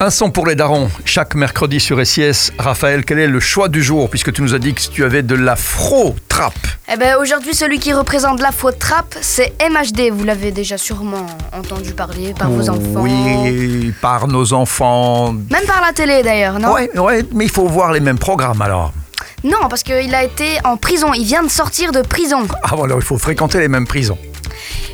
Un son pour les darons, chaque mercredi sur SIS. Raphaël, quel est le choix du jour puisque tu nous as dit que tu avais de l'afro-trap Eh ben aujourd'hui celui qui représente l'afro-trap c'est MHD, vous l'avez déjà sûrement entendu parler par vos enfants. Oui, par nos enfants. Même par la télé d'ailleurs, non? Ouais, ouais, mais il faut voir les mêmes programmes alors. Non, parce qu'il a été en prison, il vient de sortir de prison. Ah voilà, il faut fréquenter les mêmes prisons.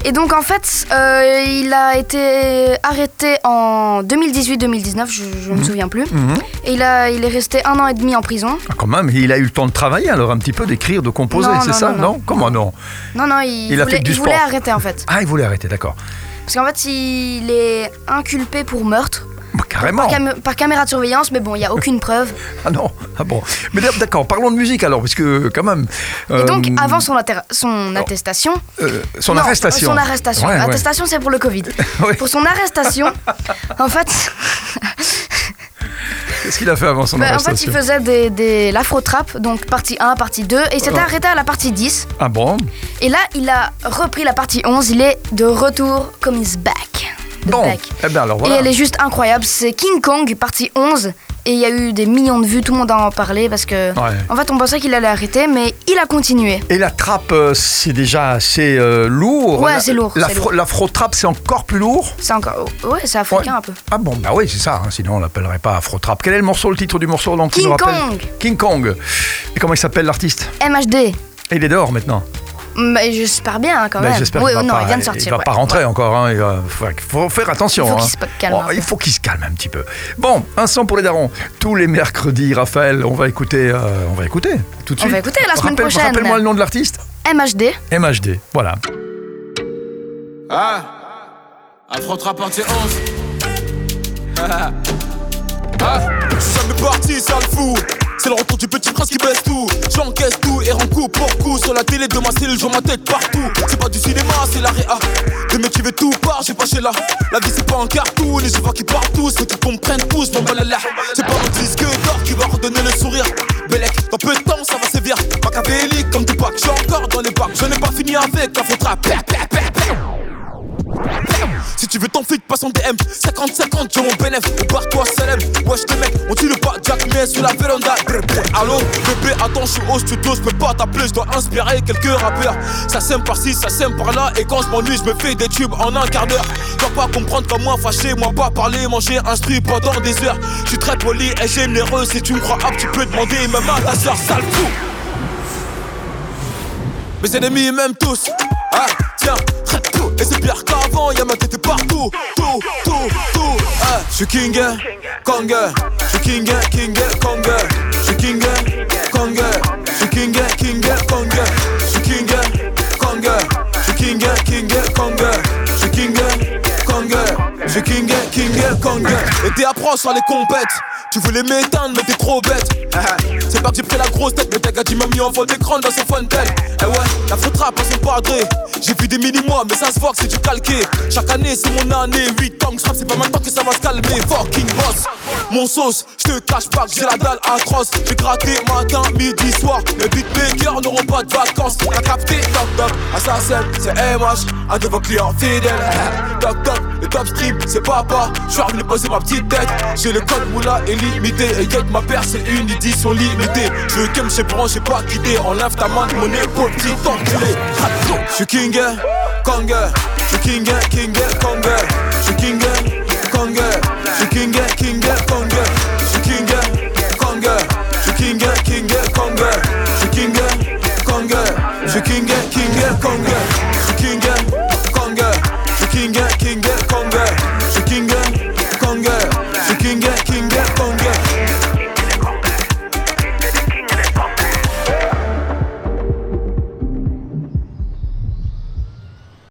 Et donc en fait, euh, il a été arrêté en 2018-2019, je, ne me souviens plus. Mhm. Et il, a, il est resté un an et demi en prison. Ah, quand même, il a eu le temps de travailler alors un petit peu, d'écrire, de composer, c'est ça non, non. Comment non? Non, non, il, Il a voulait, fait du il voulait arrêter en fait. Ah, il voulait arrêter, d'accord. Parce qu'en fait, il est inculpé pour meurtre. Bah, carrément. Par, cam- par caméra de surveillance, mais bon, il n'y a aucune preuve. Ah non, ah bon. Mais d'accord, parlons de musique alors, parce que quand même. Et donc, euh, avant son, attestation. euh, son Non, arrestation. Son arrestation. Ouais, ouais. L'attestation, c'est pour le Covid. Ouais. Pour son arrestation, en fait, Qu'est-ce qu'il a fait avant son bah, en fait, arrestation il faisait des, des l'afro-trap, donc partie 1, partie 2, et il s'était Ouais. arrêté à la partie 10. Ah bon? Et là, il a repris la partie 11, il est de retour comme is back. The Bon, back. eh bien alors Et voilà. elle est juste incroyable, c'est King Kong, partie 11, et il y a eu des millions de vues, tout le monde en parlait, parce que, Ouais. en fait, on pensait qu'il allait arrêter, mais il a continué. Et la trappe, euh, c'est déjà assez euh, lourd. Ouais, La- c'est lourd, l'afro- lourd. L'afro-trap, c'est encore plus lourd? C'est encore... Ouais, c'est africain Ouais. un peu. Ah bon, bah oui, c'est ça, hein, sinon on l'appellerait pas afro-trap. Quel est le morceau, le titre du morceau donc, tu King nous rappelles Kong. King Kong. Et comment il s'appelle l'artiste? MHD. Et il est dehors maintenant. Mais j'espère bien quand Bah, même. J'espère oui, qu'il va non, pas, il vient de sortir. Il va ouais. pas rentrer encore. hein, il va- faut, faut faire attention. Il faut qu'il hein. se calme un il faut qu'il se calme un petit peu. Bon, un son pour les darons. Tous les mercredis, Raphaël, on va écouter. euh, on va écouter tout de On suite. va écouter la semaine prochaine. Rappelle-moi le nom de l'artiste. MHD. MHD. Voilà. Ah Affrontera partie 11 Ah Je suis jamais parti, ça le fou c'est le retour du petit prince qui baisse Sur la télé de ma cellule, je ma tête partout. C'est pas du cinéma, c'est la réa. Des mecs qui tout part, j'ai pas chez là La vie c'est pas un cartoon je vois qui partout Faut qu'ils comprennent tous, mon balala C'est pas mon disque d'or qui va redonner le sourire. Bellec, dans peu de temps ça va sévir. Machiavélique comme Tupac, je suis encore dans les bacs. Je n'ai pas fini avec la faute rap 50-50, j'ai mon bénéf, par toi Salem, wesh les mecs, on dit le pas, Jack mais sur la véranda, allô, bébé, attends, je suis au studio, je peux pas t'appeler, je dois inspirer quelques rappeurs, ça sème par-ci, ça sème par-là, et quand je m'ennuie, je me fais des tubes en un quart d'heure, dois pas comprendre comme moi, fâché, moi pas parler, manger, instruit pendant des heures, je suis très poli et généreux, si tu me crois hop, tu peux demander même à ta soeur, sale fou, mes ennemis, ils m'aiment tous, hein. Ah, je suis king, Kong. Je suis Je suis king, king, Kong. Et t'es approche sur les compètes. Tu voulais m'éteindre, mais t'es trop bête. Ah, C'est pas que j'ai pris la grosse tête, mais t'as gars m'a mis en fond d'écran dans son fontaine. Eh ouais, la faute rap à son padré. J'ai vu des mini-mois, mais ça se voit que c'est du calqué. Chaque année, c'est mon année. 8 ans que c'est pas maintenant que ça va se calmer. Fucking boss, mon sauce, je te cache pas que j'ai la dalle atroce. J'ai gratté matin, midi, soir. Les beatmakers n'auront pas de vacances. T'as capté, toc toc, assassin, c'est MH, un de vos clients fidèles. Toc toc, le top stream, c'est papa. Je suis revenu poser ma petite tête. J'ai le code moula illimité. Et y'a ma paire, c'est une édition limitée. Je veux que me chez j'ai pas quitté. Enlève ta main de mon épaule, petit enculé. Je suis king, Kong. Je suis king, king, Kong. Je suis king, Kong. Je suis king, king.